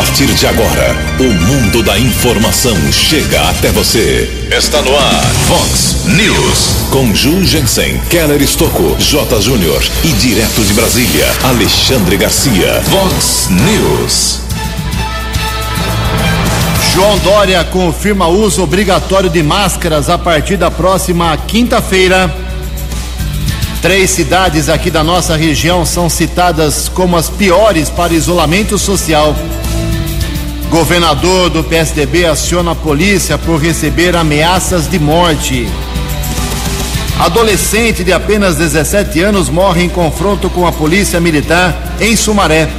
partir de agora, o mundo da informação chega até você. Está no ar, Fox News. Com Ju Jensen, Keller Estocco, J. Júnior e direto de Brasília, Alexandre Garcia. Fox News. João Dória confirma uso obrigatório de máscaras a partir da próxima quinta-feira. Três cidades aqui da nossa região são citadas como as piores para isolamento social. Governador do PSDB aciona a polícia por receber ameaças de morte. Adolescente de apenas 17 anos morre em confronto com a polícia militar em Sumaré.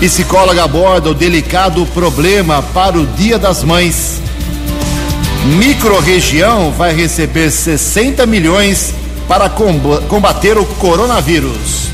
Psicóloga aborda o delicado problema para o Dia das Mães. Microrregião vai receber 60 milhões para combater o coronavírus.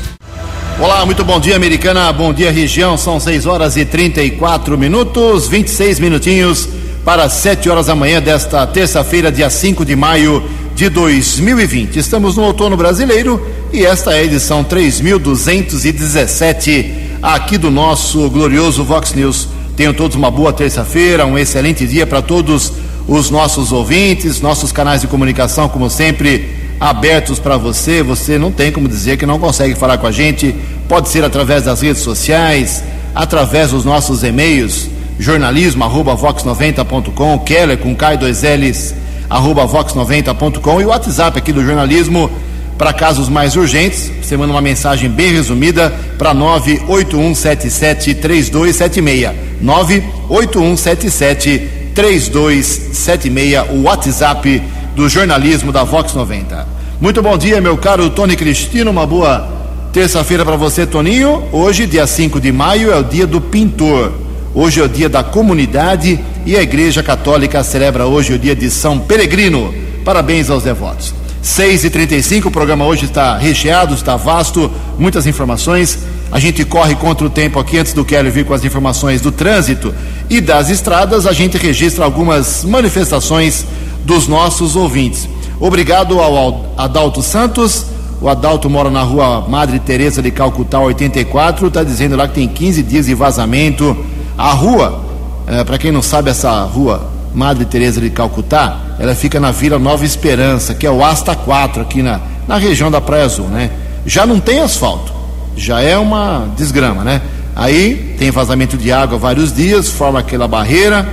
Olá, muito bom dia, americana. Bom dia, região. São 6 horas e 34 minutos, 26 minutinhos para 7 horas da manhã desta terça-feira, dia 5 de maio de 2020. Estamos no outono brasileiro e esta é a edição 3217 aqui do nosso glorioso Vox News. Tenham todos uma boa terça-feira, um excelente dia para todos os nossos ouvintes, nossos canais de comunicação, como sempre abertos para você. Você não tem como dizer que não consegue falar com a gente. Pode ser através das redes sociais, através dos nossos e-mails, jornalismo arroba vox90.com, Keller com K 2 L's arroba vox90.com e o WhatsApp aqui do jornalismo para casos mais urgentes. Você manda uma mensagem bem resumida para 981773276. 981773276, o WhatsApp do jornalismo da Vox 90. Muito bom dia, meu caro Tony Cristino. Uma boa terça-feira para você, Toninho. Hoje, dia 5 de maio, é o dia do pintor. Hoje é o dia da comunidade e a Igreja Católica celebra hoje o dia de São Peregrino. Parabéns aos devotos. 6 e 35 o programa hoje está recheado, está vasto, muitas informações. A gente corre contra o tempo aqui antes do Kelly vir com as informações do trânsito e das estradas. A gente registra algumas manifestações dos nossos ouvintes. Obrigado ao Adalto Santos. O Adalto mora na rua Madre Teresa de Calcutá 84. Está dizendo lá que tem 15 dias de vazamento. A rua, é, para quem não sabe, essa rua Madre Teresa de Calcutá, ela fica na Vila Nova Esperança, que é o Asta 4, aqui na, na região da Praia Azul, né? Já não tem asfalto, já é uma desgrama, né? Aí tem vazamento de água vários dias, forma aquela barreira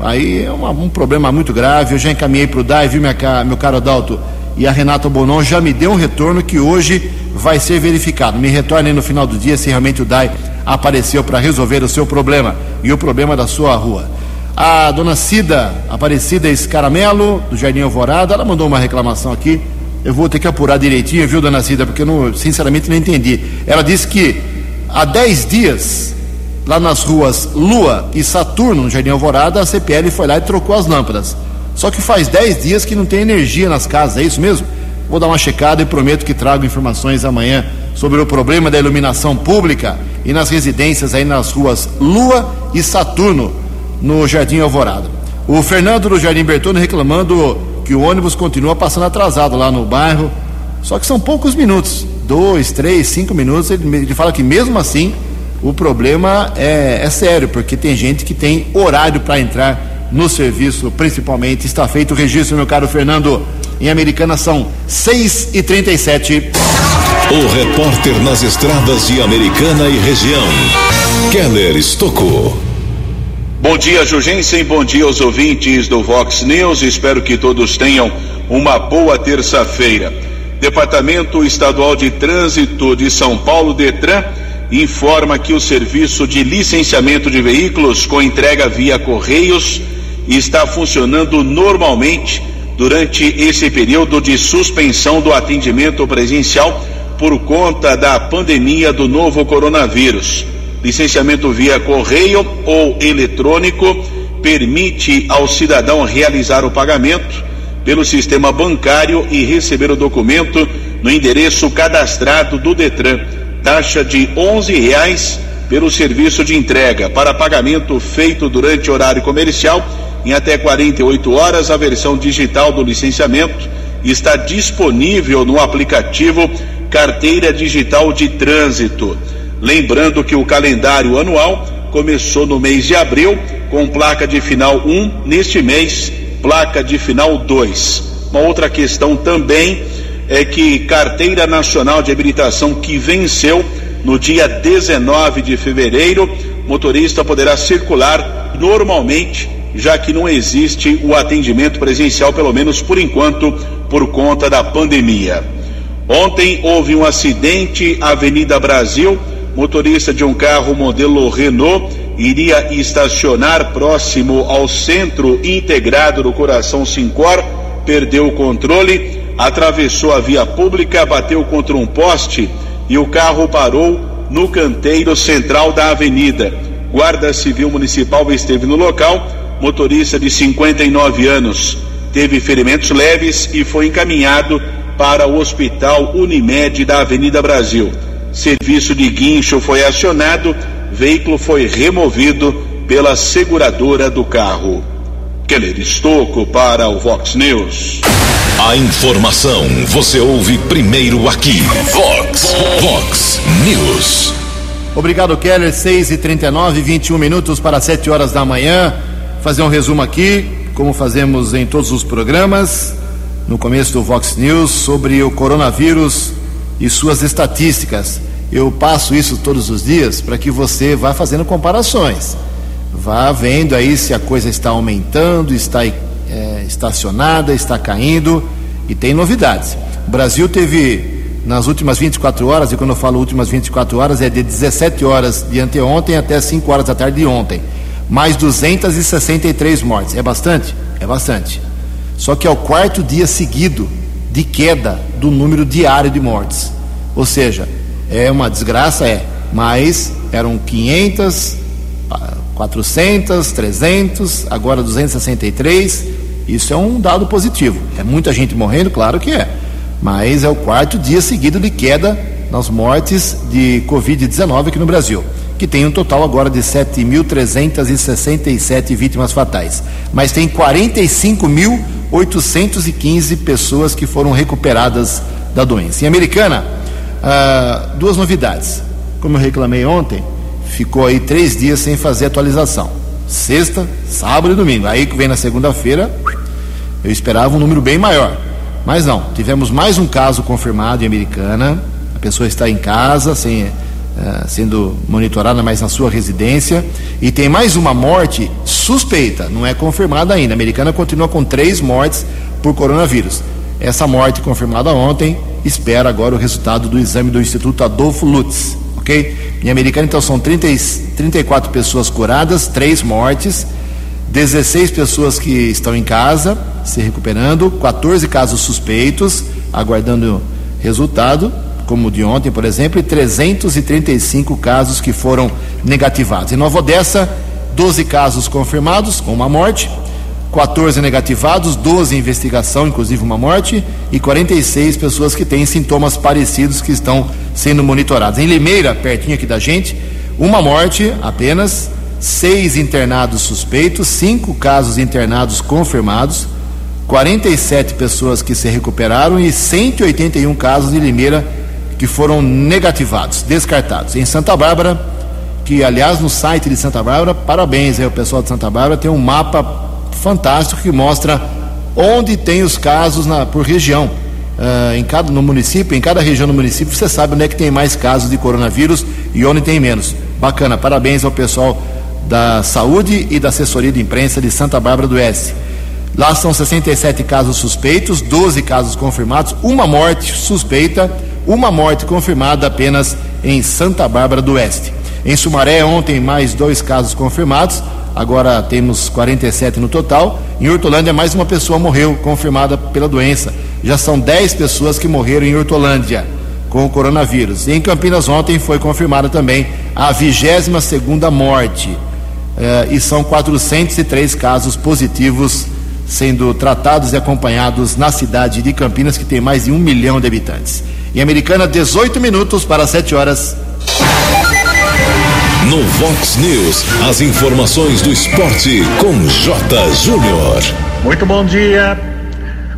Aí é uma, um problema muito grave. Eu já encaminhei para o DAI, viu, minha, meu caro Adalto? E a Renata Bonon já me deu um retorno que hoje vai ser verificado. Me retorne no final do dia se realmente o DAI apareceu para resolver o seu problema e o problema da sua rua. A dona Cida Aparecida Escaramelo, do Jardim Alvorada, ela mandou uma reclamação aqui. Eu vou ter que apurar direitinho, viu, dona Cida, porque eu não, sinceramente não entendi. Ela disse que há 10 dias lá nas ruas Lua e Saturno, no Jardim Alvorada, a CPL foi lá e trocou as lâmpadas. Só que faz 10 dias que não tem energia nas casas, é isso mesmo? Vou dar uma checada e prometo que trago informações amanhã sobre o problema da iluminação pública e nas residências aí nas ruas Lua e Saturno, no Jardim Alvorada. O Fernando do Jardim Bertone reclamando que o ônibus continua passando atrasado lá no bairro, só que são poucos minutos, dois, três, cinco minutos. Ele, fala que mesmo assim o problema é, é sério, porque tem gente que tem horário para entrar no serviço, principalmente. Está feito o registro, meu caro Fernando. Em Americana são 6 e 37 O repórter nas estradas de Americana e região, Keller Estocou. Bom dia, Jugensen. Bom dia aos ouvintes do Vox News. Espero que todos tenham uma boa terça-feira. Departamento Estadual de Trânsito de São Paulo, Detran, informa que o serviço de licenciamento de veículos com entrega via Correios está funcionando normalmente durante esse período de suspensão do atendimento presencial por conta da pandemia do novo coronavírus. Licenciamento via correio ou eletrônico permite ao cidadão realizar o pagamento pelo sistema bancário e receber o documento no endereço cadastrado do Detran taxa de R$ reais pelo serviço de entrega para pagamento feito durante horário comercial em até 48 horas. A versão digital do licenciamento está disponível no aplicativo Carteira Digital de Trânsito. Lembrando que o calendário anual começou no mês de abril com placa de final 1, neste mês, placa de final 2. Uma outra questão também é que Carteira Nacional de Habilitação que venceu no dia 19 de fevereiro, motorista poderá circular normalmente, já que não existe o atendimento presencial, pelo menos por enquanto, por conta da pandemia. Ontem houve um acidente Avenida Brasil. Motorista de um carro modelo Renault iria estacionar próximo ao centro integrado do Coração Sincor, perdeu o controle, atravessou a via pública, bateu contra um poste e o carro parou no canteiro central da avenida. Guarda Civil Municipal esteve no local. Motorista de 59 anos teve ferimentos leves e foi encaminhado para o Hospital Unimed da Avenida Brasil. Serviço de guincho foi acionado, veículo foi removido pela seguradora do carro. Keller Estocco para o Vox News. A informação você ouve primeiro aqui. Vox, Vox News. Obrigado, Keller. 6 e 39 21 minutos para 7 horas da manhã. Fazer um resumo aqui, como fazemos em todos os programas no começo do Vox News sobre o coronavírus e suas estatísticas. Eu passo isso todos os dias para que você vá fazendo comparações. Vá vendo aí se a coisa está aumentando, está é, estacionada, está caindo e tem novidades. O Brasil teve nas últimas 24 horas, e quando eu falo últimas 24 horas, é de 17 horas de anteontem até 5 horas da tarde de ontem. Mais 263 mortes. É bastante? É bastante. Só que é o quarto dia seguido de queda do número diário de mortes. Ou seja, é uma desgraça, é, mas eram 500, 400, 300, agora 263. Isso é um dado positivo. É muita gente morrendo, claro que é, mas é o quarto dia seguido de queda nas mortes de Covid-19 aqui no Brasil que tem um total agora de 7.367 vítimas fatais. Mas tem 45.815 pessoas que foram recuperadas da doença. Em Americana, ah, duas novidades. Como eu reclamei ontem, ficou aí três dias sem fazer atualização. Sexta, sábado e domingo. Aí que vem na segunda-feira, eu esperava um número bem maior. Mas não, tivemos mais um caso confirmado em Americana. A pessoa está em casa, sem uh, sendo monitorada, mas na sua residência. E tem mais uma morte suspeita, não é confirmada ainda. A americana continua com três mortes por coronavírus. Essa morte confirmada ontem, espera agora o resultado do exame do Instituto Adolfo Lutz, ok? Em americana, então, são 30, 34 pessoas curadas, três mortes, 16 pessoas que estão em casa, se recuperando, 14 casos suspeitos, aguardando resultado como o de ontem, por exemplo, e 335 casos que foram negativados. Em Nova Odessa, 12 casos confirmados, com uma morte, 14 negativados, 12 em investigação, inclusive uma morte, e 46 pessoas que têm sintomas parecidos que estão sendo monitoradas. Em Limeira, pertinho aqui da gente, uma morte apenas, seis internados suspeitos, cinco casos internados confirmados, 47 pessoas que se recuperaram e 181 casos em Limeira que foram negativados, descartados. Em Santa Bárbara, que aliás no site de Santa Bárbara, parabéns aí ao pessoal de Santa Bárbara, tem um mapa fantástico que mostra onde tem os casos na, por região. Uh, em cada no município, em cada região do município, você sabe onde é que tem mais casos de coronavírus e onde tem menos. Bacana, parabéns ao pessoal da saúde e da assessoria de imprensa de Santa Bárbara do Oeste. Lá são 67 casos suspeitos, 12 casos confirmados, uma morte suspeita uma morte confirmada apenas em Santa Bárbara do Oeste. Em Sumaré, ontem, mais dois casos confirmados, agora temos 47 no total. Em Hortolândia, mais uma pessoa morreu confirmada pela doença. Já são 10 pessoas que morreram em Hortolândia com o coronavírus. E em Campinas, ontem, foi confirmada também a 22 segunda morte. Eh, e são 403 casos positivos sendo tratados e acompanhados na cidade de Campinas, que tem mais de um milhão de habitantes. Em Americana, 18 minutos para 7 horas. No Vox News, as informações do esporte com J. Júnior. Muito bom dia.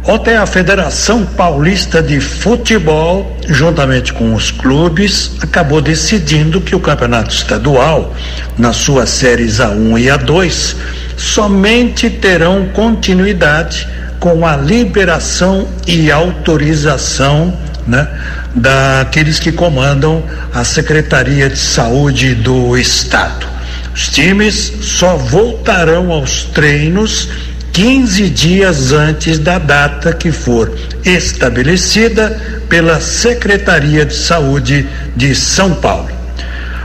Ontem a Federação Paulista de Futebol, juntamente com os clubes, acabou decidindo que o campeonato estadual, nas suas séries A1 e A2, somente terão continuidade com a liberação e autorização né, daqueles que comandam a Secretaria de Saúde do Estado. Os times só voltarão aos treinos 15 dias antes da data que for estabelecida pela Secretaria de Saúde de São Paulo.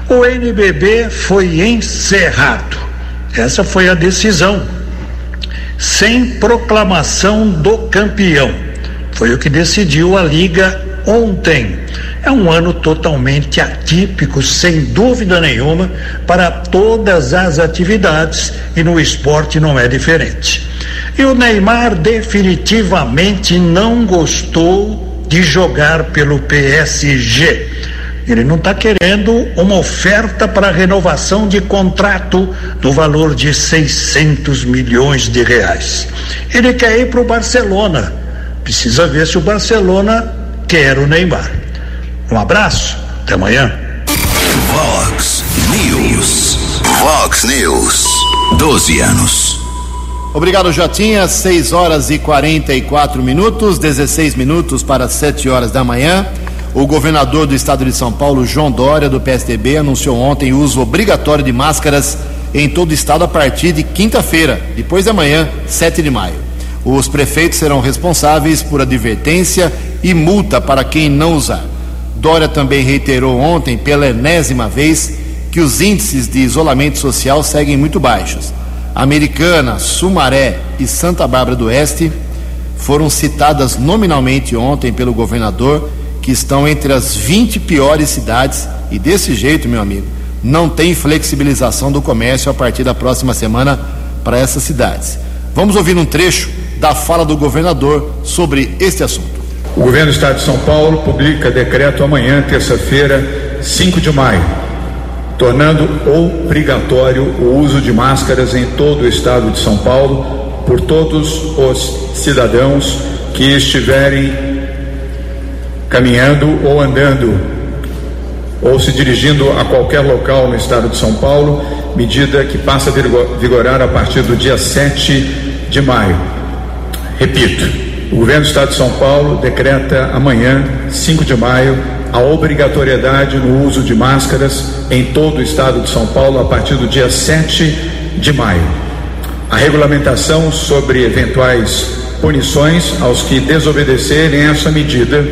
O NBB foi encerrado. Essa foi a decisão. Sem proclamação do campeão. Foi o que decidiu a Liga ontem. É um ano totalmente atípico, sem dúvida nenhuma, para todas as atividades e no esporte não é diferente. E o Neymar definitivamente não gostou de jogar pelo PSG. Ele não está querendo uma oferta para renovação de contrato no valor de 600 milhões de reais. Ele quer ir para o Barcelona. Precisa ver se o Barcelona quer o Neymar. Um abraço, até amanhã. Vox News. Vox News. 12 anos. Obrigado, Jotinha. 6 horas e 44 minutos, 16 minutos para 7 horas da manhã. O governador do estado de São Paulo, João Dória, do PSDB, anunciou ontem o uso obrigatório de máscaras em todo o estado a partir de quinta-feira, depois da manhã, 7 de maio. Os prefeitos serão responsáveis por advertência e multa para quem não usar. Dória também reiterou ontem, pela enésima vez, que os índices de isolamento social seguem muito baixos. Americana, Sumaré e Santa Bárbara do Oeste foram citadas nominalmente ontem pelo governador, que estão entre as 20 piores cidades, e desse jeito, meu amigo, não tem flexibilização do comércio a partir da próxima semana para essas cidades. Vamos ouvir um trecho da fala do governador sobre este assunto. O governo do estado de São Paulo publica decreto amanhã, terça-feira, 5 de maio, tornando obrigatório o uso de máscaras em todo o estado de São Paulo por todos os cidadãos que estiverem caminhando ou andando ou se dirigindo a qualquer local no estado de São Paulo, medida que passa a vigorar a partir do dia 7 de maio. Repito, o governo do Estado de São Paulo decreta amanhã, 5 de maio, a obrigatoriedade no uso de máscaras em todo o Estado de São Paulo a partir do dia 7 de maio. A regulamentação sobre eventuais punições aos que desobedecerem essa medida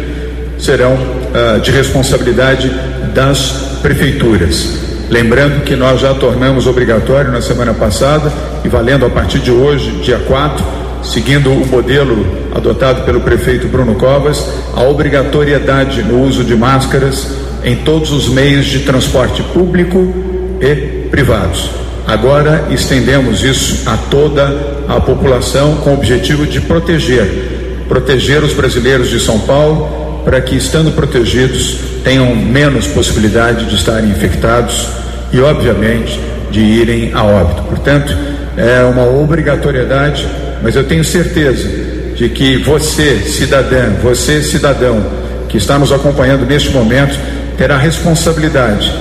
serão uh, de responsabilidade das prefeituras. Lembrando que nós já tornamos obrigatório na semana passada e valendo a partir de hoje, dia 4, seguindo o modelo adotado pelo prefeito Bruno Covas, a obrigatoriedade no uso de máscaras em todos os meios de transporte público e privados. Agora estendemos isso a toda a população com o objetivo de proteger, proteger os brasileiros de São Paulo para que, estando protegidos, tenham menos possibilidade de estarem infectados e, obviamente, de irem a óbito. Portanto, é uma obrigatoriedade mas eu tenho certeza de que você, cidadã, você, cidadão, que está nos acompanhando neste momento, terá a responsabilidade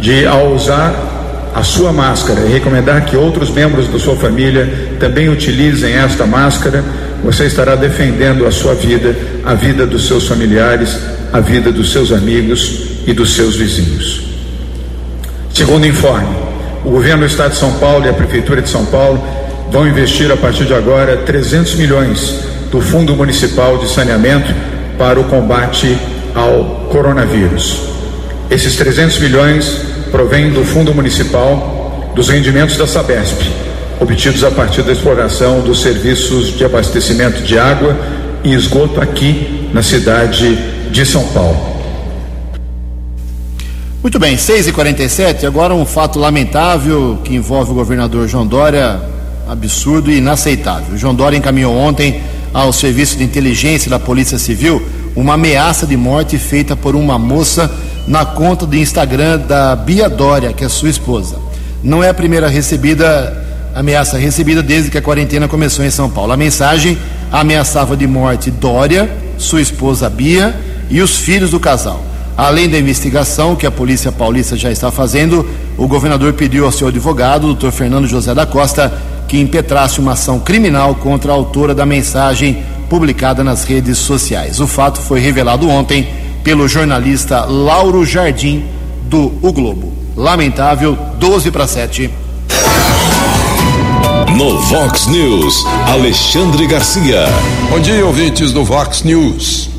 de, ao usar a sua máscara e recomendar que outros membros da sua família também utilizem esta máscara, você estará defendendo a sua vida, a vida dos seus familiares, a vida dos seus amigos e dos seus vizinhos. Segundo informe, o governo do Estado de São Paulo e a Prefeitura de São Paulo vão investir a partir de agora 300 milhões do Fundo Municipal de Saneamento para o combate ao coronavírus. Esses 300 milhões provêm do Fundo Municipal dos rendimentos da Sabesp, obtidos a partir da exploração dos serviços de abastecimento de água e esgoto aqui na cidade de São Paulo. Muito bem, 6h47, agora um fato lamentável que envolve o governador João Dória, absurdo e inaceitável. O João Dória encaminhou ontem ao Serviço de Inteligência da Polícia Civil uma ameaça de morte feita por uma moça na conta do Instagram da Bia Dória, que é sua esposa. Não é a primeira recebida ameaça recebida desde que a quarentena começou em São Paulo. A mensagem ameaçava de morte Dória, sua esposa Bia e os filhos do casal. Além da investigação que a Polícia Paulista já está fazendo, o governador pediu ao seu advogado, doutor Fernando José da Costa, que impetrasse uma ação criminal contra a autora da mensagem publicada nas redes sociais. O fato foi revelado ontem pelo jornalista Lauro Jardim, do O Globo. Lamentável, 12 para 7. No Vox News, Alexandre Garcia. Bom dia, ouvintes do Vox News.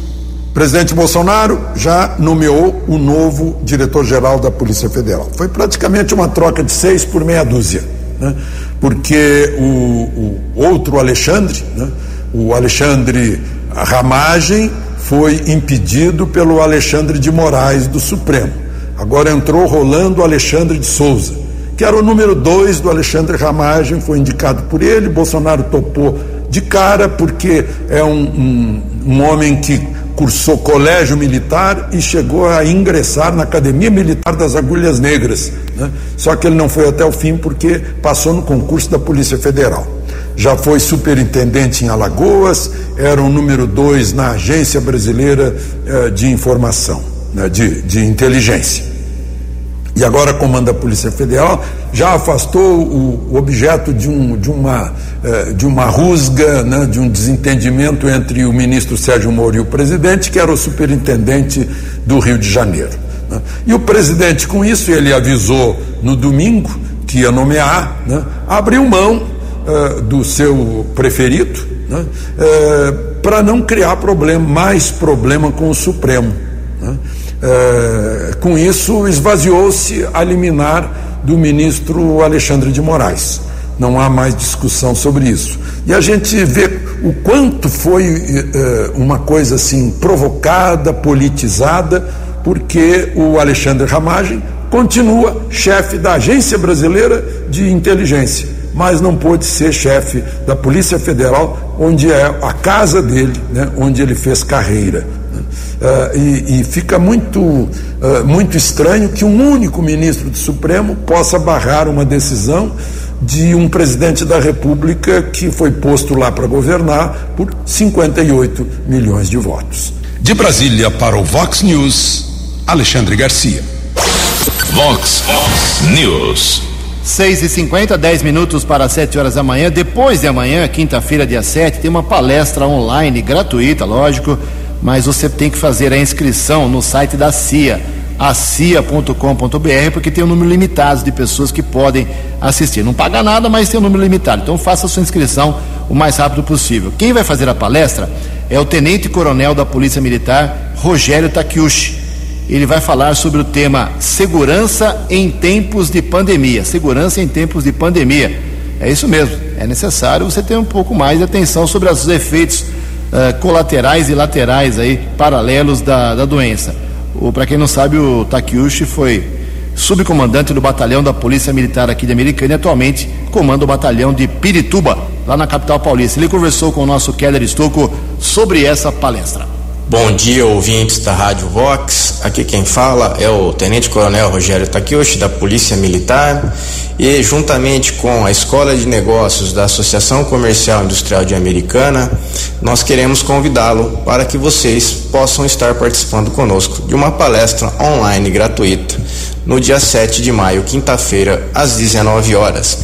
Presidente Bolsonaro já nomeou o novo diretor-geral da Polícia Federal. Foi praticamente uma troca de seis por meia dúzia, né? porque o, o outro Alexandre, né? o Alexandre Ramagem, foi impedido pelo Alexandre de Moraes do Supremo. Agora entrou Rolando Alexandre de Souza, que era o número dois do Alexandre Ramagem, foi indicado por ele. Bolsonaro topou de cara, porque é um, um, um homem que cursou colégio militar e chegou a ingressar na Academia Militar das Agulhas Negras. Né? Só que ele não foi até o fim porque passou no concurso da Polícia Federal. Já foi superintendente em Alagoas, era o número dois na Agência Brasileira eh, de Informação, né? de, de Inteligência e agora comanda a Polícia Federal, já afastou o, objeto de, um, de, uma, eh, de uma rusga, né, de um desentendimento entre o ministro Sérgio Moro e o presidente, que era o superintendente do Rio de Janeiro. Né. E o presidente, com isso, ele avisou no domingo que ia nomear, né, abriu mão uh, do seu preferido né, uh, para não criar problema, mais problema com o Supremo. Né. É, com isso, esvaziou-se a liminar do ministro Alexandre de Moraes. Não há mais discussão sobre isso. E a gente vê o quanto foi uma coisa assim provocada, politizada, porque o Alexandre Ramagem continua chefe da Agência Brasileira de Inteligência, mas não pôde ser chefe da Polícia Federal, onde é a casa dele, né, onde ele fez carreira. Uh, e, e, fica muito, uh, muito estranho que um único ministro do Supremo possa barrar uma decisão de um presidente da República que foi posto lá para governar por 58 milhões de votos. De Brasília para o Vox News, Alexandre Garcia. Vox News. 6 e 50 10 minutos para 7 horas da manhã. Depois de amanhã, quinta-feira, dia 7, tem uma palestra online, gratuita, lógico mas você tem que fazer a inscrição no site da CIA, acia.com.br, porque tem um número limitado de pessoas que podem assistir. Não paga nada, mas tem um número limitado. Então faça a sua inscrição o mais rápido possível. Quem vai fazer a palestra é o Tenente Coronel da Polícia Militar, Rogério Takiushi. Ele vai falar sobre o tema segurança em tempos de pandemia. Segurança em tempos de pandemia. É isso mesmo. É necessário você ter um pouco mais de atenção sobre os efeitos uh, colaterais e laterais aí, paralelos da, da doença. Para quem não sabe, o Takiushi foi subcomandante do batalhão da Polícia Militar aqui de Americana e atualmente comanda o batalhão de Pirituba, lá na capital paulista. Ele conversou com o nosso Keller Estocco sobre essa palestra. Bom dia, ouvintes da Rádio Vox. Aqui quem fala é o Tenente Coronel Rogério Takiyoshi, da Polícia Militar, e juntamente com a Escola de Negócios da Associação Comercial Industrial de Americana, nós queremos convidá-lo para que vocês possam estar participando conosco de uma palestra online gratuita no dia 7 de maio, quinta-feira, às 19 horas.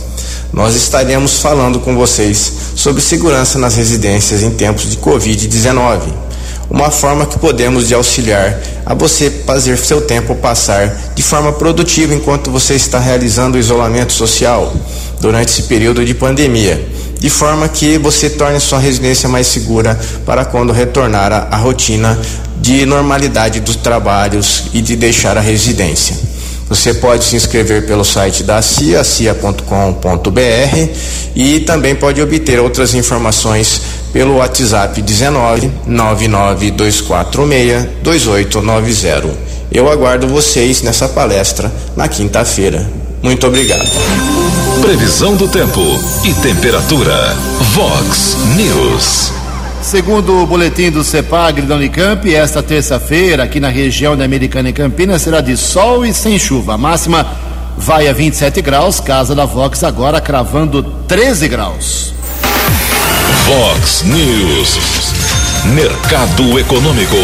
Nós estaremos falando com vocês sobre segurança nas residências em tempos de Covid-19 uma forma que podemos de auxiliar a você fazer seu tempo passar de forma produtiva enquanto você está realizando o isolamento social durante esse período de pandemia, de forma que você torne sua residência mais segura para quando retornar à rotina de normalidade dos trabalhos e de deixar a residência. Você pode se inscrever pelo site da CIA, cia.com.br e também pode obter outras informações pelo WhatsApp 19 99246 2890. Eu aguardo vocês nessa palestra na quinta-feira. Muito obrigado. Previsão do tempo e temperatura. Vox News. Segundo o boletim do CEPAG da Unicamp, esta terça-feira, aqui na região da Americana e Campinas, será de sol e sem chuva. A máxima vai a 27 graus, casa da Vox agora cravando 13 graus. Vox News. Mercado Econômico.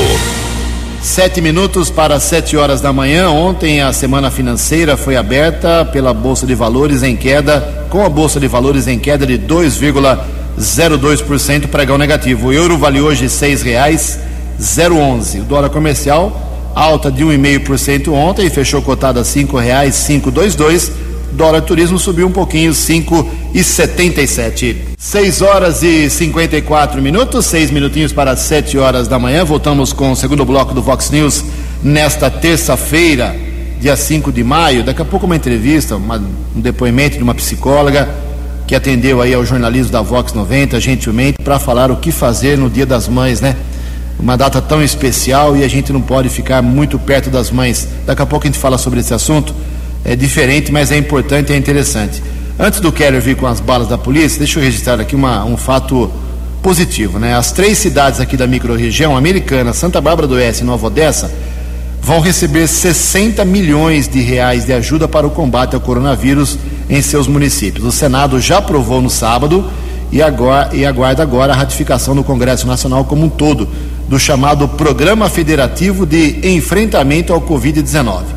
Sete minutos para sete horas da manhã. Ontem a semana financeira foi aberta pela Bolsa de Valores em queda, com a Bolsa de Valores em queda de 2,02%, pregão negativo. O euro vale hoje seis reais 011. O dólar comercial alta de 1,5% ontem fechou cotado a cinco reais 522. Dólar turismo subiu um pouquinho, 5,77. 6 horas e 54 minutos, seis minutinhos para 7 horas da manhã. Voltamos com o segundo bloco do Vox News nesta terça-feira, dia 5 de maio. Daqui a pouco uma entrevista, uma, um depoimento de uma psicóloga que atendeu aí ao jornalismo da Vox 90, gentilmente, para falar o que fazer no Dia das Mães, né? Uma data tão especial e a gente não pode ficar muito perto das mães. Daqui a pouco a gente fala sobre esse assunto. É diferente, mas é importante e é interessante. Antes do Keller vir com as balas da polícia, deixa eu registrar aqui uma, um fato positivo, né? As três cidades aqui da microrregião, Americana, Santa Bárbara do Oeste e Nova Odessa, vão receber 60 milhões de reais de ajuda para o combate ao coronavírus em seus municípios. O Senado já aprovou no sábado e, agora, e aguarda agora a ratificação no Congresso Nacional como um todo do chamado Programa Federativo de Enfrentamento ao Covid-19.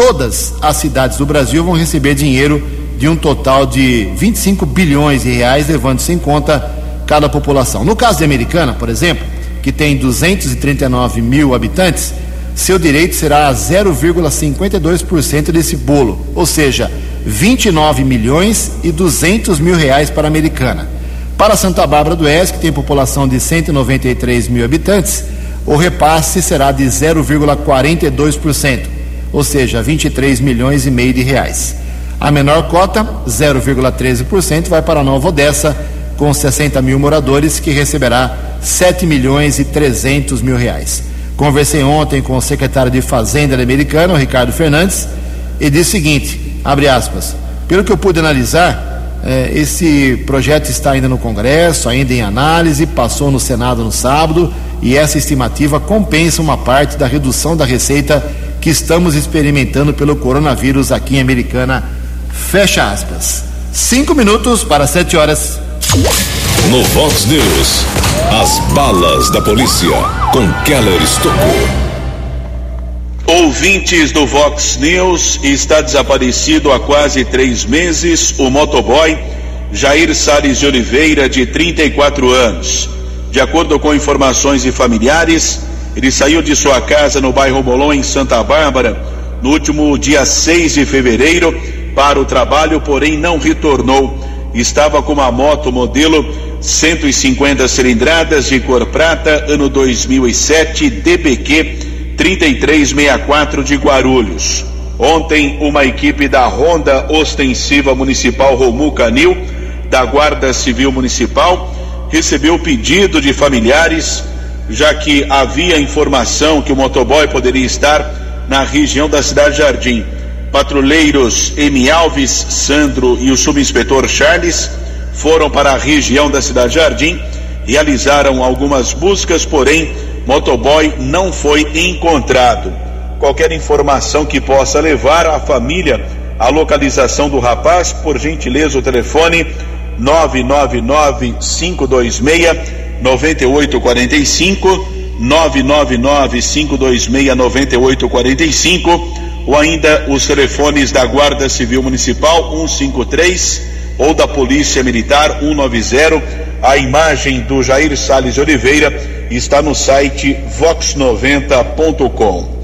Todas as cidades do Brasil vão receber dinheiro de um total de 25 bilhões de reais, levando-se em conta cada população. No caso de Americana, por exemplo, que tem 239 mil habitantes, seu direito será 0,52% desse bolo, ou seja, 29 milhões e 200 mil reais para a Americana. Para Santa Bárbara do Oeste, que tem população de 193 mil habitantes, o repasse será de 0,42%, ou seja, 23 milhões e meio de reais. A menor cota, 0,13%, vai para Nova Odessa, com 60 mil moradores, que receberá 7 milhões e 300 mil reais. Conversei ontem com o secretário de Fazenda americano, Ricardo Fernandes, e disse o seguinte, abre aspas, pelo que eu pude analisar, eh, esse projeto está ainda no Congresso, ainda em análise, passou no Senado no sábado, e essa estimativa compensa uma parte da redução da receita que estamos experimentando pelo coronavírus aqui em Americana Fecha aspas. Cinco minutos para sete horas. No Vox News, as balas da polícia com Keller Estocou. Ouvintes do Vox News, está desaparecido há quase três meses o motoboy Jair Salles de Oliveira, de 34 anos. De acordo com informações de familiares, ele saiu de sua casa no bairro Bolon, em Santa Bárbara, no último dia 6 de fevereiro para o trabalho, porém não retornou. Estava com uma moto modelo 150 cilindradas de cor prata, ano 2007, DPQ 3364 de Guarulhos. Ontem, uma equipe da Ronda Ostensiva Municipal Romu Canil, da Guarda Civil Municipal, recebeu pedido de familiares, já que havia informação que o motoboy poderia estar na região da cidade Jardim patrulheiros Emi Alves, Sandro e o subinspetor Charles foram para a região da Cidade Jardim, realizaram algumas buscas, porém, motoboy não foi encontrado. Qualquer informação que possa levar a família à localização do rapaz, por gentileza, o telefone 999 526 9845 999 526 9845 ou ainda os telefones da Guarda Civil Municipal 153 ou da Polícia Militar 190. A imagem do Jair Sales Oliveira está no site vox90.com.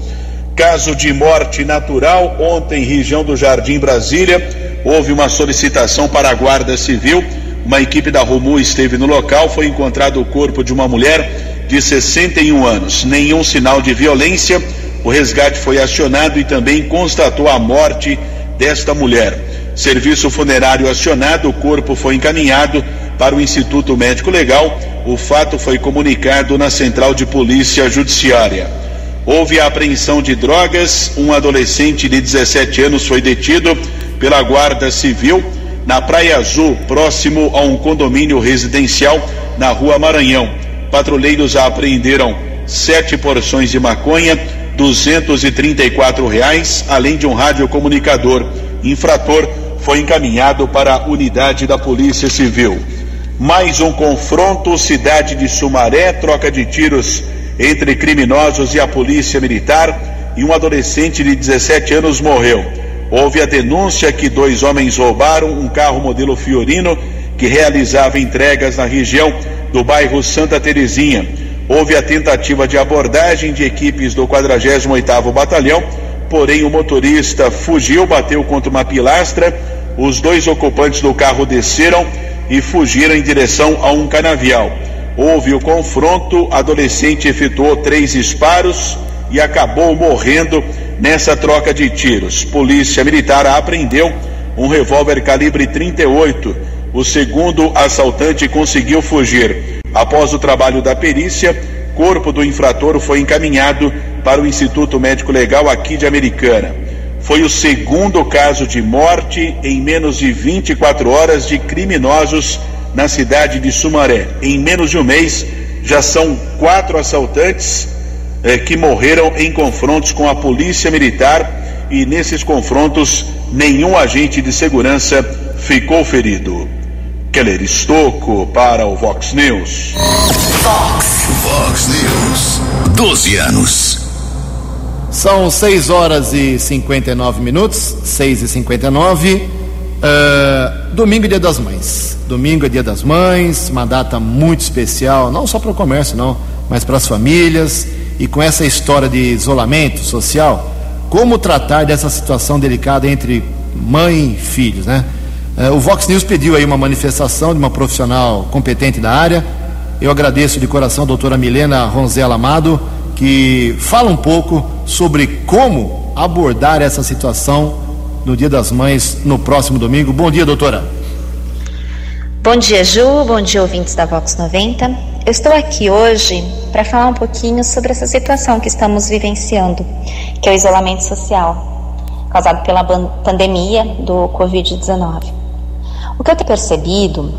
Caso de morte natural, ontem, região do Jardim Brasília, houve uma solicitação para a Guarda Civil. Uma equipe da Romu esteve no local, foi encontrado o corpo de uma mulher de 61 anos. Nenhum sinal de violência o resgate foi acionado e também constatou a morte desta mulher. Serviço funerário acionado, o corpo foi encaminhado para o Instituto Médico Legal. O fato foi comunicado na Central de Polícia Judiciária. Houve a apreensão de drogas. Um adolescente de 17 anos foi detido pela Guarda Civil na Praia Azul, próximo a um condomínio residencial na Rua Maranhão. Patrulheiros apreenderam sete porções de maconha, 234 reais, além de um radiocomunicador. Infrator foi encaminhado para a unidade da Polícia Civil. Mais um confronto, cidade de Sumaré, troca de tiros entre criminosos e a polícia militar e um adolescente de 17 anos morreu. Houve a denúncia que dois homens roubaram um carro modelo Fiorino que realizava entregas na região do bairro Santa Terezinha. Houve a tentativa de abordagem de equipes do 48º Batalhão, porém o motorista fugiu, bateu contra uma pilastra. Os dois ocupantes do carro desceram e fugiram em direção a um canavial. Houve o confronto, adolescente efetuou três disparos e acabou morrendo nessa troca de tiros. Polícia Militar apreendeu um revólver calibre 38. O segundo assaltante conseguiu fugir. Após o trabalho da perícia, corpo do infrator foi encaminhado para o Instituto Médico Legal aqui de Americana. Foi o segundo caso de morte em menos de 24 horas de criminosos na cidade de Sumaré. Em menos de um mês, já são quatro assaltantes eh, que morreram em confrontos com a polícia militar e nesses confrontos nenhum agente de segurança ficou ferido. Keller Estocco para o Vox News. Vox, Vox News. 12 anos. São 6 horas e 59 minutos, 6 e 59. Uh, domingo é dia das mães. Domingo é dia das mães, uma data muito especial, não só para o comércio, não, mas para as famílias. E com essa história de isolamento social, como tratar dessa situação delicada entre mãe e filhos, né? Uh, o Vox News pediu aí uma manifestação de uma profissional competente da área. Eu agradeço de coração a doutora Milena Ronzella Amado, que fala um pouco sobre como abordar essa situação no Dia das Mães no próximo domingo. Bom dia, doutora. Bom dia, Ju. Bom dia, ouvintes da Vox 90. Estou aqui hoje para falar um pouquinho sobre essa situação que estamos vivenciando, que é o isolamento social, causado pela pandemia do Covid-19. O que eu tenho percebido,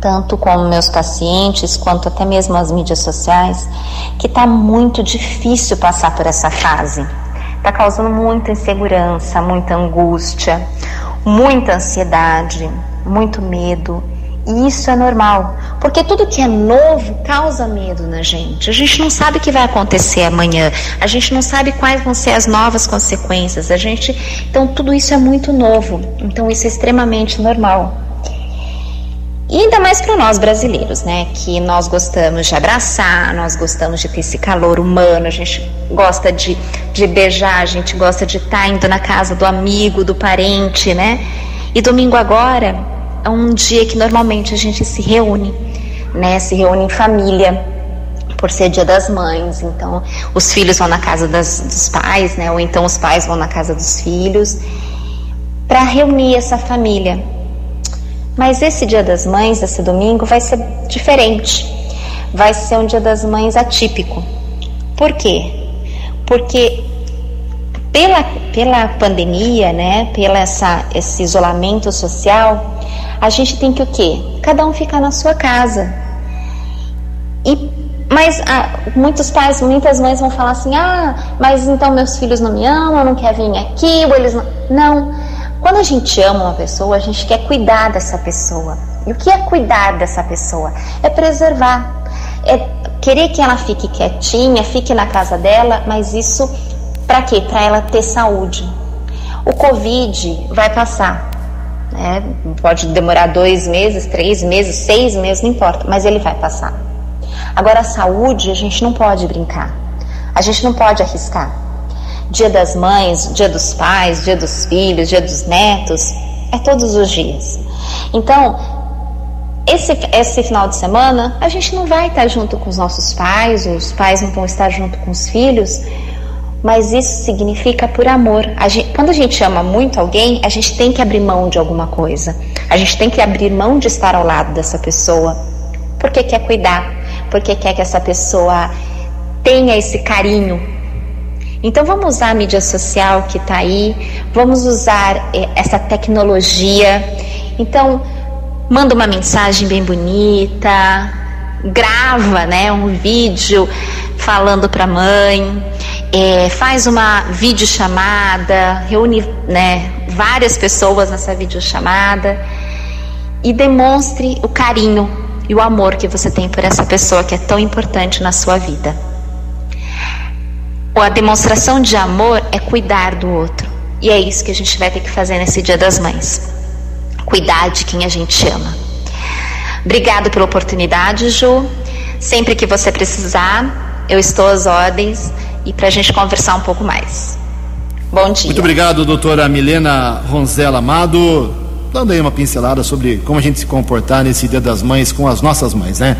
tanto com meus pacientes quanto até mesmo as mídias sociais, que está muito difícil passar por essa fase. Está causando muita insegurança, muita angústia, muita ansiedade, muito medo. E isso é normal, porque tudo que é novo causa medo na gente. A gente não sabe o que vai acontecer amanhã, a gente não sabe quais vão ser as novas consequências. A gente, então tudo isso é muito novo. Então isso é extremamente normal. E ainda mais para nós brasileiros, né? Que nós gostamos de abraçar, nós gostamos de ter esse calor humano, a gente gosta de, de beijar, a gente gosta de estar tá indo na casa do amigo, do parente, né? E domingo agora é um dia que normalmente a gente se reúne, né? Se reúne em família, por ser dia das mães. Então, os filhos vão na casa das, dos pais, né? Ou então os pais vão na casa dos filhos, para reunir essa família mas esse Dia das Mães, esse domingo, vai ser diferente. Vai ser um Dia das Mães atípico. Por quê? Porque pela, pela pandemia, né, pela essa, esse isolamento social, a gente tem que o quê? Cada um ficar na sua casa. E, mas ah, muitos pais, muitas mães vão falar assim: ah, mas então meus filhos não me amam, não querem vir aqui, ou eles não. Não quando a gente ama uma pessoa, a gente quer cuidar dessa pessoa. E o que é cuidar dessa pessoa? É preservar. É querer que ela fique quietinha, fique na casa dela, mas isso para quê? Para ela ter saúde. O Covid vai passar. Né? Pode demorar dois meses, três meses, seis meses, não importa, mas ele vai passar. Agora, a saúde, a gente não pode brincar. A gente não pode arriscar. Dia das mães, dia dos pais, dia dos filhos, dia dos netos, é todos os dias. Então, esse, esse final de semana, a gente não vai estar junto com os nossos pais, os pais não vão estar junto com os filhos, mas isso significa por amor. A gente, quando a gente ama muito alguém, a gente tem que abrir mão de alguma coisa. A gente tem que abrir mão de estar ao lado dessa pessoa, porque quer cuidar, porque quer que essa pessoa tenha esse carinho então vamos usar a mídia social que está aí, vamos usar eh, essa tecnologia. Então manda uma mensagem bem bonita, grava, né, um vídeo falando para a mãe, é, faz uma videochamada, reúne, né, várias pessoas nessa videochamada e demonstre o carinho e o amor que você tem por essa pessoa que é tão importante na sua vida. A demonstração de amor é cuidar do outro. E é isso que a gente vai ter que fazer nesse Dia das Mães. Cuidar de quem a gente ama. Obrigado pela oportunidade, Ju. Sempre que você precisar, eu estou às ordens e para a gente conversar um pouco mais. Bom dia. Muito obrigado, doutora Milena Ronzella Amado. Dando aí uma pincelada sobre como a gente se comportar nesse Dia das Mães com as nossas mães, né?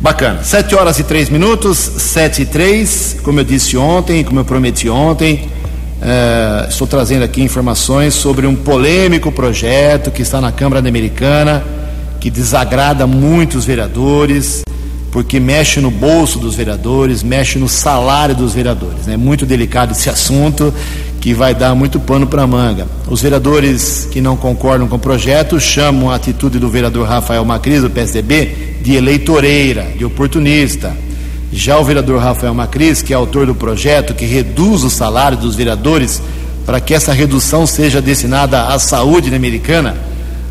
Bacana. Sete horas e três minutos, sete e três, como eu disse ontem, como eu prometi ontem, é, estou trazendo aqui informações sobre um polêmico projeto que está na Câmara Americana, que desagrada muitos vereadores, porque mexe no bolso dos vereadores, mexe no salário dos vereadores. É né? muito delicado esse assunto que vai dar muito pano para manga. Os vereadores que não concordam com o projeto chamam a atitude do vereador Rafael Macris, do PSDB, de eleitoreira, de oportunista. Já o vereador Rafael Macris, que é autor do projeto que reduz o salário dos vereadores para que essa redução seja destinada à saúde americana,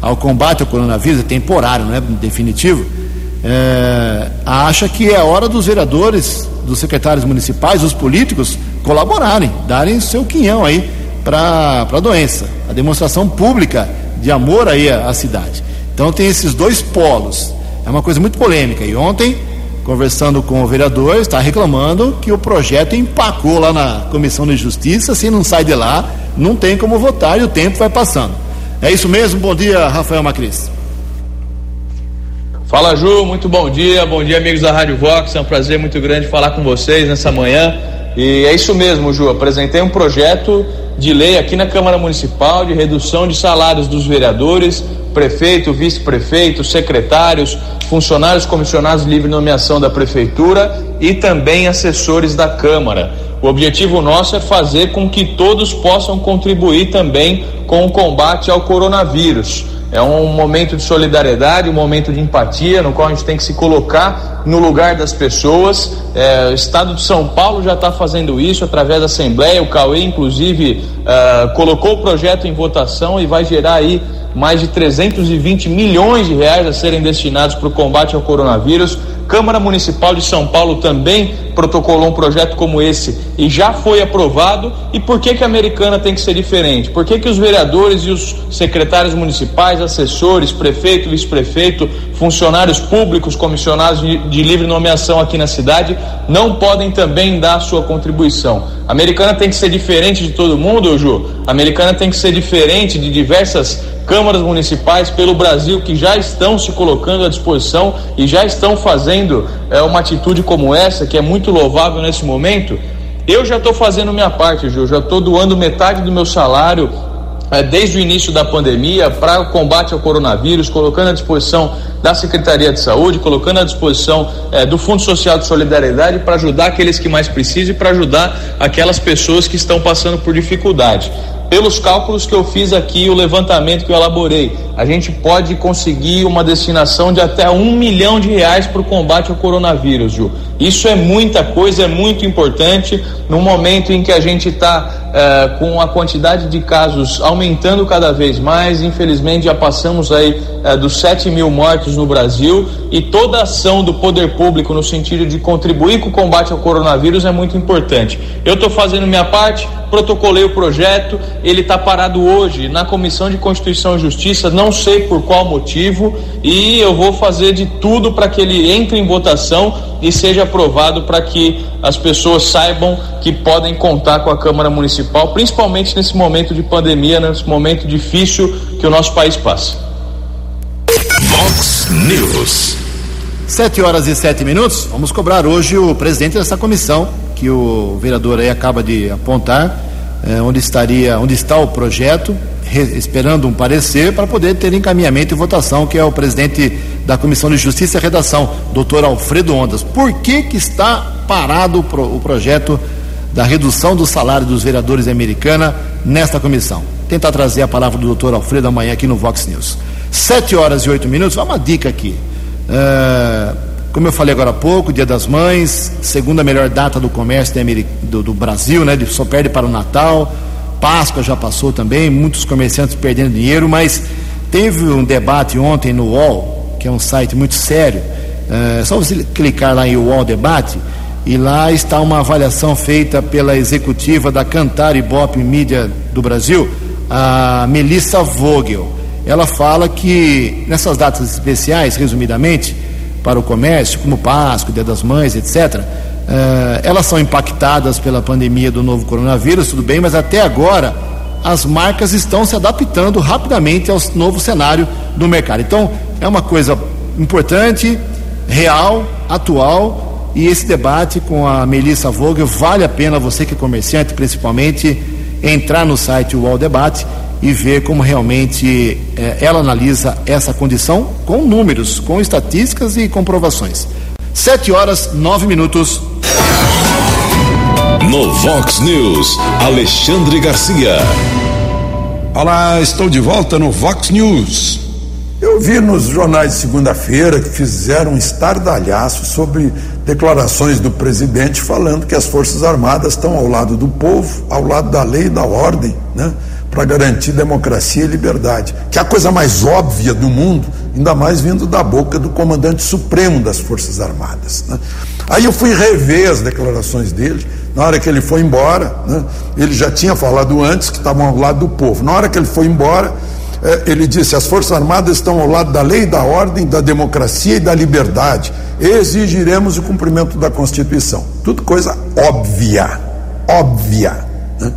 ao combate ao coronavírus, é temporário, não é definitivo, é, acha que é hora dos vereadores, dos secretários municipais, dos políticos colaborarem, darem seu quinhão aí para a doença, a demonstração pública de amor aí à, à cidade. Então tem esses dois polos. É uma coisa muito polêmica. E ontem conversando com o vereador, está reclamando que o projeto empacou lá na Comissão de Justiça, se não sai de lá, não tem como votar e o tempo vai passando. É isso mesmo? Bom dia, Rafael Macris. Fala Ju, muito bom dia, bom dia amigos da Rádio Vox, é um prazer muito grande falar com vocês nessa manhã. E é isso mesmo, Ju, apresentei um projeto de lei aqui na Câmara Municipal de redução de salários dos vereadores, prefeito, vice-prefeito, secretários, funcionários comissionados livre nomeação da prefeitura e também assessores da Câmara. O objetivo nosso é fazer com que todos possam contribuir também com o combate ao coronavírus. É um momento de solidariedade, um momento de empatia, no qual a gente tem que se colocar no lugar das pessoas. É, o Estado de São Paulo já está fazendo isso através da Assembleia. O Cauê, inclusive, uh, colocou o projeto em votação e vai gerar aí mais de 320 milhões de reais a serem destinados para o combate ao coronavírus. Câmara Municipal de São Paulo também protocolou um projeto como esse e já foi aprovado. E por que, que a americana tem que ser diferente? Por que, que os vereadores e os secretários municipais, assessores, prefeito, vice-prefeito, funcionários públicos, comissionados de, de, livre nomeação aqui na cidade, não podem também dar sua contribuição? A americana tem que ser diferente de todo mundo, Ju? A americana tem que ser diferente de diversas câmaras municipais pelo Brasil que já estão se colocando à disposição e já estão fazendo é, uma atitude como essa, que é muito louvável nesse momento. Eu já estou fazendo minha parte, Ju, já estou doando metade do meu salário é, desde o início da pandemia para o combate ao coronavírus, colocando à disposição da Secretaria de Saúde, colocando à disposição é, do Fundo Social de Solidariedade para ajudar aqueles que mais precisam e para ajudar aquelas pessoas que estão passando por dificuldade pelos cálculos que eu fiz aqui, o levantamento que eu elaborei, a gente pode conseguir uma destinação de até um milhão de reais para o combate ao coronavírus, Ju. Isso é muita coisa, é muito importante no momento em que a gente está é, com a quantidade de casos aumentando cada vez mais. Infelizmente, já passamos aí é, dos 7 mil mortos no Brasil e toda ação do poder público no sentido de contribuir com o combate ao coronavírus é muito importante. Eu estou fazendo minha parte, protocolei o projeto, ele está parado hoje na Comissão de Constituição e Justiça, não sei por qual motivo, e eu vou fazer de tudo para que ele entre em votação e seja aprovado para que as pessoas saibam que podem contar com a Câmara Municipal, principalmente nesse momento de pandemia, nesse momento difícil que o nosso país passa. Vox News. Sete horas e sete minutos. Vamos cobrar hoje o presidente dessa comissão que o vereador aí acaba de apontar, é, onde estaria, onde está o projeto, re, esperando um parecer para poder ter encaminhamento e votação, que é o presidente da Comissão de Justiça e Redação, doutor Alfredo Ondas. Por que que está parado o, pro, o projeto da redução do salário dos vereadores americana nesta comissão? Tentar trazer a palavra do doutor Alfredo amanhã aqui no Vox News. Sete horas e oito minutos, uma dica aqui. Uh, como eu falei agora há pouco, Dia das Mães, segunda melhor data do comércio do, do Brasil, né? Só perde para o Natal. Páscoa já passou também, muitos comerciantes perdendo dinheiro, mas teve um debate ontem no UOL, que é um site muito sério. É só você clicar lá em UOL Debate e lá está uma avaliação feita pela executiva da Cantar Ibope Mídia do Brasil, a Melissa Vogel. Ela fala que nessas datas especiais, resumidamente, para o comércio, como Páscoa, Dia das Mães, etc., eh, elas são impactadas pela pandemia do novo coronavírus, tudo bem, mas até agora as marcas estão se adaptando rapidamente ao novo cenário do mercado. Então, é uma coisa importante, real, atual, e esse debate com a Melissa Vogel vale a pena você que é comerciante, principalmente, entrar no site UOL Debate e ver como realmente eh, ela analisa essa condição com números, com estatísticas e comprovações. Sete horas, nove minutos. No Vox News, Alexandre Garcia. Olá, estou de volta no Vox News. Eu vi nos jornais de segunda-feira que fizeram um estardalhaço sobre declarações do presidente falando que as Forças Armadas estão ao lado do povo, ao lado da lei e da ordem, né? Para garantir democracia e liberdade, que é a coisa mais óbvia do mundo, ainda mais vindo da boca do comandante supremo das Forças Armadas. Né? Aí eu fui rever as declarações dele, na hora que ele foi embora, né? ele já tinha falado antes que estavam ao lado do povo. Na hora que ele foi embora, eh, ele disse: as Forças Armadas estão ao lado da lei, da ordem, da democracia e da liberdade. Exigiremos o cumprimento da Constituição. Tudo coisa óbvia, óbvia. Né?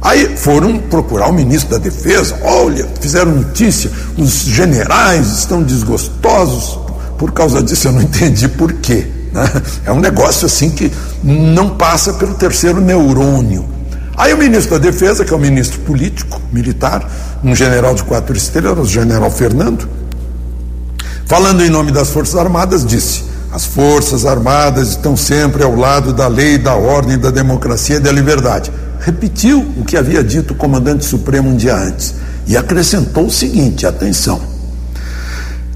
Aí foram procurar o ministro da Defesa, olha, fizeram notícia, os generais estão desgostosos. Por causa disso eu não entendi por quê. Né? É um negócio assim que não passa pelo terceiro neurônio. Aí o ministro da Defesa, que é o ministro político, militar, um general de quatro estrelas, o general Fernando, falando em nome das Forças Armadas, disse: as Forças Armadas estão sempre ao lado da lei, da ordem, da democracia e da liberdade repetiu o que havia dito o comandante supremo um dia antes e acrescentou o seguinte: atenção.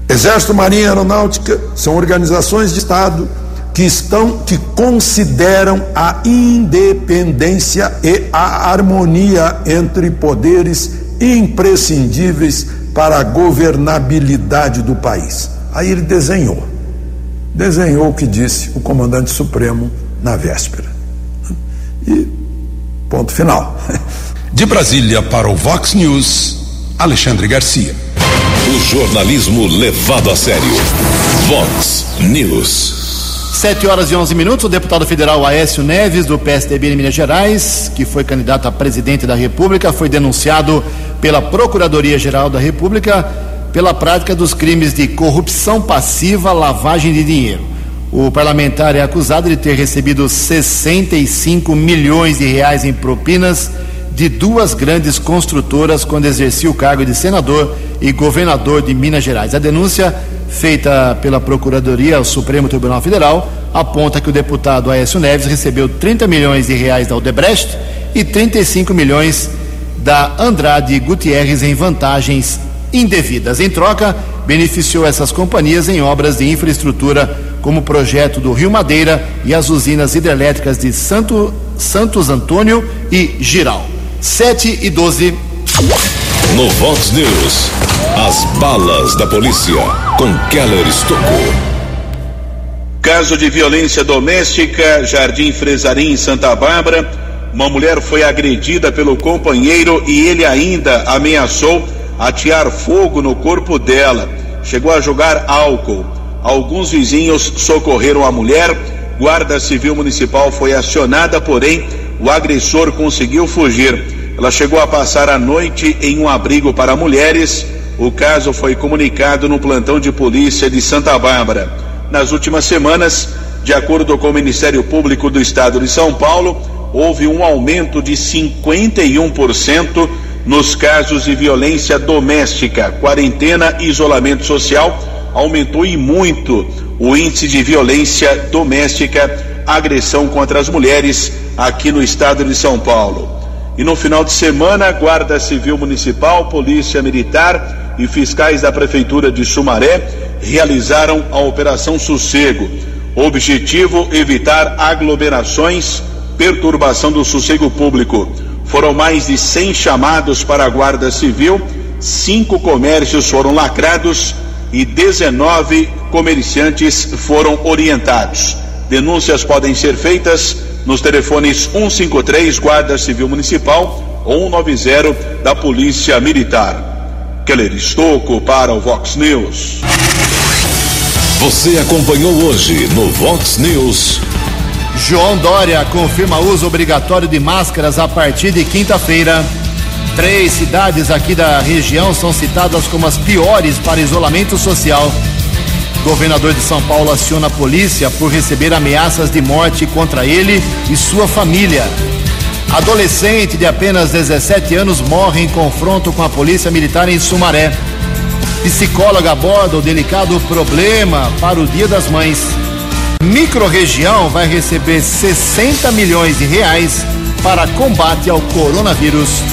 Exército, Marinha e Aeronáutica são organizações de Estado que estão que consideram a independência e a harmonia entre poderes imprescindíveis para a governabilidade do país. Aí ele desenhou. Desenhou o que disse o comandante supremo na véspera. E Ponto final. De Brasília para o Vox News, Alexandre Garcia. O jornalismo levado a sério. Vox News. Sete horas e onze minutos. O deputado federal Aécio Neves, do PSDB em Minas Gerais, que foi candidato a presidente da República, foi denunciado pela Procuradoria-Geral da República pela prática dos crimes de corrupção passiva, lavagem de dinheiro. O parlamentar é acusado de ter recebido 65 milhões de reais em propinas de duas grandes construtoras quando exercia o cargo de senador e governador de Minas Gerais. A denúncia feita pela Procuradoria ao Supremo Tribunal Federal aponta que o deputado Aécio Neves recebeu 30 milhões de reais da Odebrecht e 35 milhões da Andrade Gutierrez em vantagens indevidas. Em troca, beneficiou essas companhias em obras de infraestrutura como o projeto do Rio Madeira e as usinas hidrelétricas de Santo, Santos Antônio e Giral. 7 e 12. No Vox News, as balas da polícia com Keller Estocou. Caso de violência doméstica, Jardim Fresarim, em Santa Bárbara. Uma mulher foi agredida pelo companheiro e ele ainda ameaçou atear fogo no corpo dela. Chegou a jogar álcool. Alguns vizinhos socorreram a mulher. Guarda Civil Municipal foi acionada, porém o agressor conseguiu fugir. Ela chegou a passar a noite em um abrigo para mulheres. O caso foi comunicado no plantão de polícia de Santa Bárbara. Nas últimas semanas, de acordo com o Ministério Público do Estado de São Paulo, houve um aumento de 51% nos casos de violência doméstica, quarentena e isolamento social aumentou e muito o índice de violência doméstica, agressão contra as mulheres aqui no estado de São Paulo. E no final de semana, Guarda Civil Municipal, Polícia Militar e fiscais da Prefeitura de Sumaré realizaram a Operação Sossego. Objetivo: evitar aglomerações, perturbação do sossego público. Foram mais de 100 chamados para a Guarda Civil cinco comércios foram lacrados e 19 comerciantes foram orientados. Denúncias podem ser feitas nos telefones 153 Guarda Civil Municipal ou 190 da Polícia Militar. Keller Estocco para o Vox News. Você acompanhou hoje no Vox News. João Dória confirma uso obrigatório de máscaras a partir de quinta-feira. Três cidades aqui da região são citadas como as piores para isolamento social. Governador de São Paulo aciona a polícia por receber ameaças de morte contra ele e sua família. Adolescente de apenas 17 anos morre em confronto com a polícia militar em Sumaré. Psicóloga aborda o delicado problema para o Dia das Mães. Microrregião vai receber 60 milhões de reais para combate ao coronavírus.